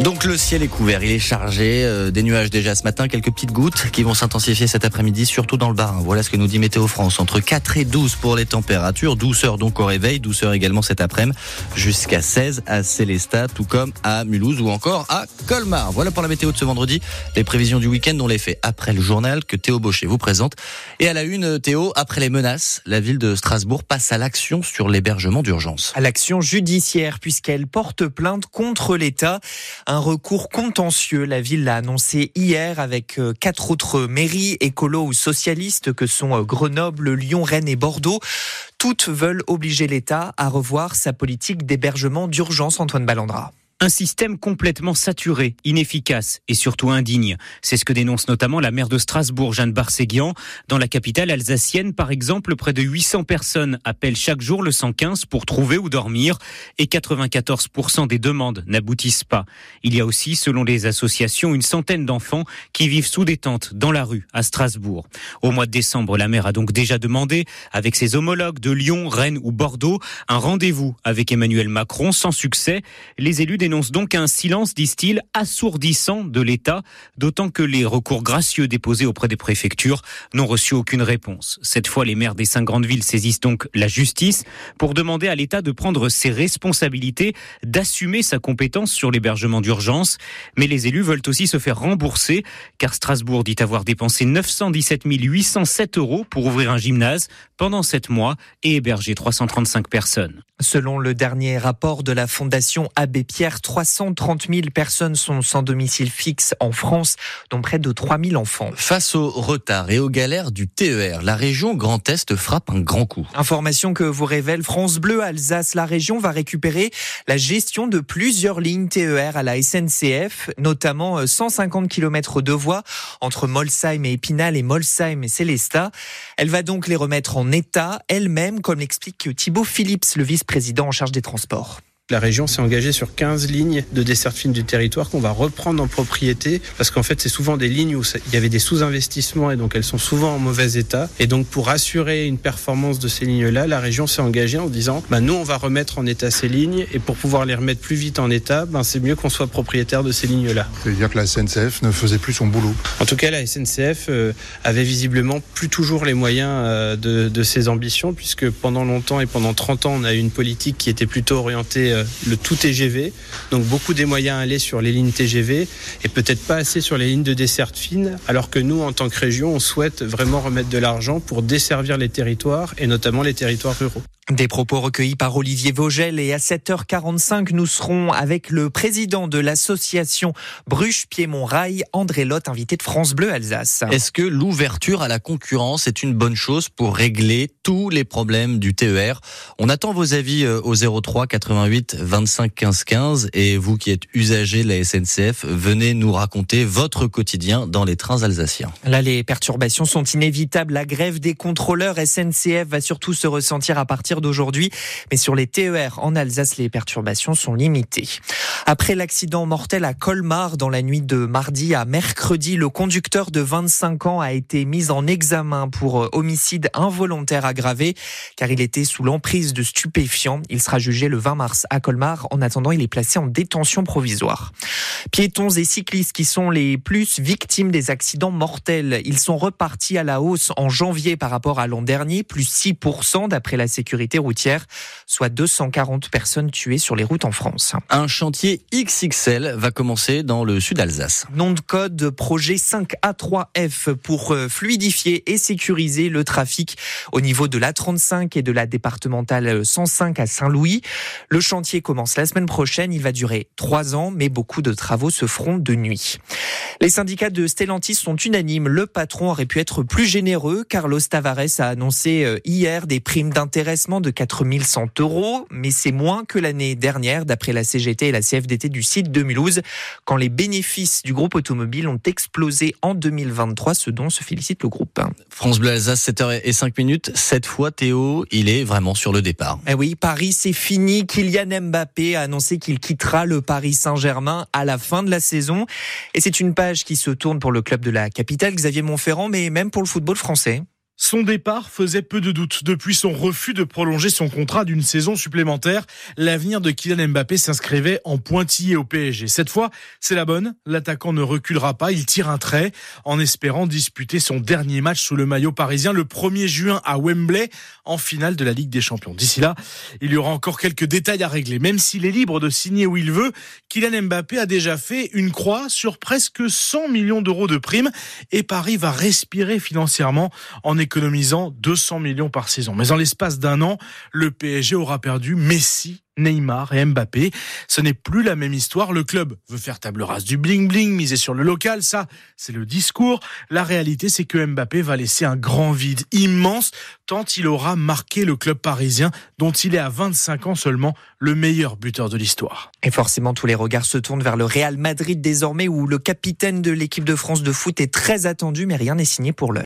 Donc le ciel est couvert, il est chargé, euh, des nuages déjà ce matin, quelques petites gouttes qui vont s'intensifier cet après-midi, surtout dans le Bas. Voilà ce que nous dit Météo France, entre 4 et 12 pour les températures, douceur donc au réveil, douceur également cet après-midi, jusqu'à 16 à Célestat, tout comme à Mulhouse ou encore à Colmar. Voilà pour la météo de ce vendredi, les prévisions du week-end on les fait après le journal que Théo Baucher vous présente. Et à la une, Théo, après les menaces, la ville de Strasbourg passe à l'action sur l'hébergement d'urgence. À l'action judiciaire puisqu'elle porte plainte contre l'État un recours contentieux. La ville l'a annoncé hier avec euh, quatre autres mairies écolo ou socialistes que sont euh, Grenoble, Lyon, Rennes et Bordeaux. Toutes veulent obliger l'État à revoir sa politique d'hébergement d'urgence, Antoine Ballandra. Un système complètement saturé, inefficace et surtout indigne. C'est ce que dénonce notamment la maire de Strasbourg, Jeanne Barséguian. Dans la capitale alsacienne, par exemple, près de 800 personnes appellent chaque jour le 115 pour trouver ou dormir et 94% des demandes n'aboutissent pas. Il y a aussi, selon les associations, une centaine d'enfants qui vivent sous des tentes dans la rue à Strasbourg. Au mois de décembre, la maire a donc déjà demandé, avec ses homologues de Lyon, Rennes ou Bordeaux, un rendez-vous avec Emmanuel Macron sans succès. Les élus dénonce donc un silence, disent-ils, assourdissant de l'État, d'autant que les recours gracieux déposés auprès des préfectures n'ont reçu aucune réponse. Cette fois, les maires des cinq grandes villes saisissent donc la justice pour demander à l'État de prendre ses responsabilités, d'assumer sa compétence sur l'hébergement d'urgence. Mais les élus veulent aussi se faire rembourser, car Strasbourg dit avoir dépensé 917 807 euros pour ouvrir un gymnase pendant sept mois et héberger 335 personnes. Selon le dernier rapport de la Fondation Abbé Pierre, 330 000 personnes sont sans domicile fixe en France, dont près de 3 000 enfants. Face au retard et aux galères du TER, la région Grand Est frappe un grand coup. Information que vous révèle France Bleu Alsace. La région va récupérer la gestion de plusieurs lignes TER à la SNCF, notamment 150 km de voies entre Molsheim et Épinal et Molsheim et Célestat. Elle va donc les remettre en état elle-même, comme l'explique Thibaut Phillips, le vice président en charge des transports. La région s'est engagée sur 15 lignes de desserte fine du territoire qu'on va reprendre en propriété parce qu'en fait c'est souvent des lignes où il y avait des sous-investissements et donc elles sont souvent en mauvais état. Et donc pour assurer une performance de ces lignes-là, la région s'est engagée en disant bah, nous on va remettre en état ces lignes et pour pouvoir les remettre plus vite en état, ben, c'est mieux qu'on soit propriétaire de ces lignes-là. C'est-à-dire que la SNCF ne faisait plus son boulot. En tout cas la SNCF euh, avait visiblement plus toujours les moyens euh, de, de ses ambitions puisque pendant longtemps et pendant 30 ans on a eu une politique qui était plutôt orientée euh, le tout TGV. Donc beaucoup des moyens allaient sur les lignes TGV et peut-être pas assez sur les lignes de desserte fine, alors que nous, en tant que région, on souhaite vraiment remettre de l'argent pour desservir les territoires et notamment les territoires ruraux. Des propos recueillis par Olivier Vogel et à 7h45, nous serons avec le président de l'association Bruche Piémont Rail, André Lotte, invité de France Bleu Alsace. Est-ce que l'ouverture à la concurrence est une bonne chose pour régler tous les problèmes du TER On attend vos avis euh, au 03 88 25 15 15 et vous qui êtes usager de la SNCF, venez nous raconter votre quotidien dans les trains alsaciens. Là, les perturbations sont inévitables. La grève des contrôleurs SNCF va surtout se ressentir à partir d'aujourd'hui. Mais sur les TER en Alsace, les perturbations sont limitées. Après l'accident mortel à Colmar dans la nuit de mardi à mercredi, le conducteur de 25 ans a été mis en examen pour homicide involontaire aggravé car il était sous l'emprise de stupéfiants. Il sera jugé le 20 mars à Colmar. En attendant, il est placé en détention provisoire. Piétons et cyclistes qui sont les plus victimes des accidents mortels. Ils sont repartis à la hausse en janvier par rapport à l'an dernier, plus 6% d'après la sécurité routière, soit 240 personnes tuées sur les routes en France. Un chantier XXL va commencer dans le sud Alsace. Nom de code projet 5A3F pour euh, fluidifier et sécuriser le trafic au niveau de l'A35 et de la départementale 105 à Saint-Louis. Le chantier commence la semaine prochaine. Il va durer trois ans, mais beaucoup de travaux se feront de nuit. Les syndicats de Stellantis sont unanimes. Le patron aurait pu être plus généreux. Carlos Tavares a annoncé euh, hier des primes d'intéressement montant de 4100 euros, mais c'est moins que l'année dernière, d'après la CGT et la CFDT du site de Mulhouse, quand les bénéfices du groupe automobile ont explosé en 2023, ce dont se félicite le groupe. France Bleu Alsace, 7h05 minutes. Cette fois, Théo, il est vraiment sur le départ. Eh oui, Paris, c'est fini. Kylian Mbappé a annoncé qu'il quittera le Paris Saint-Germain à la fin de la saison. Et c'est une page qui se tourne pour le club de la capitale, Xavier Montferrand, mais même pour le football français. Son départ faisait peu de doute. Depuis son refus de prolonger son contrat d'une saison supplémentaire, l'avenir de Kylian Mbappé s'inscrivait en pointillé au PSG. Cette fois, c'est la bonne. L'attaquant ne reculera pas. Il tire un trait en espérant disputer son dernier match sous le maillot parisien le 1er juin à Wembley en finale de la Ligue des Champions. D'ici là, il y aura encore quelques détails à régler. Même s'il est libre de signer où il veut, Kylian Mbappé a déjà fait une croix sur presque 100 millions d'euros de primes et Paris va respirer financièrement en économisant 200 millions par saison. Mais en l'espace d'un an, le PSG aura perdu Messi, Neymar et Mbappé. Ce n'est plus la même histoire. Le club veut faire table rase du bling-bling, miser sur le local. Ça, c'est le discours. La réalité, c'est que Mbappé va laisser un grand vide immense tant il aura marqué le club parisien dont il est à 25 ans seulement le meilleur buteur de l'histoire. Et forcément, tous les regards se tournent vers le Real Madrid désormais où le capitaine de l'équipe de France de foot est très attendu, mais rien n'est signé pour l'heure.